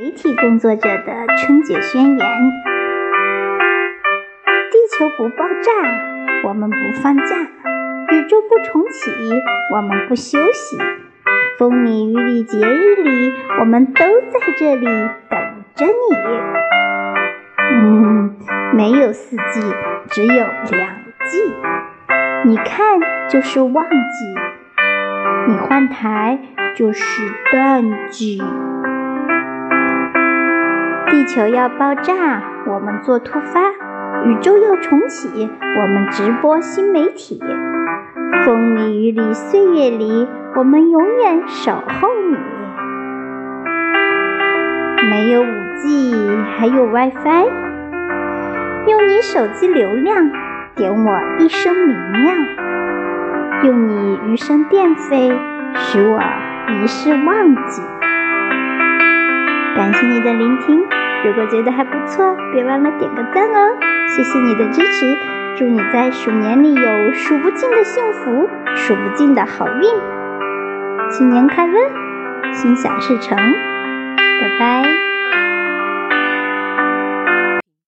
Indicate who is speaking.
Speaker 1: 媒体工作者的春节宣言：地球不爆炸，我们不放假；宇宙不重启，我们不休息。风里雨里节日里，我们都在这里等着你。嗯，没有四季，只有两季。你看，就是旺季；你换台，就是淡季。地球要爆炸，我们做突发；宇宙要重启，我们直播新媒体。风里雨里岁月里，我们永远守候你。没有五 G，还有 WiFi，用你手机流量点我一生明亮，用你余生电费许我一世忘记。感谢你的聆听，如果觉得还不错，别忘了点个赞哦！谢谢你的支持，祝你在鼠年里有数不尽的幸福，数不尽的好运。新年快乐，心想事成，拜拜。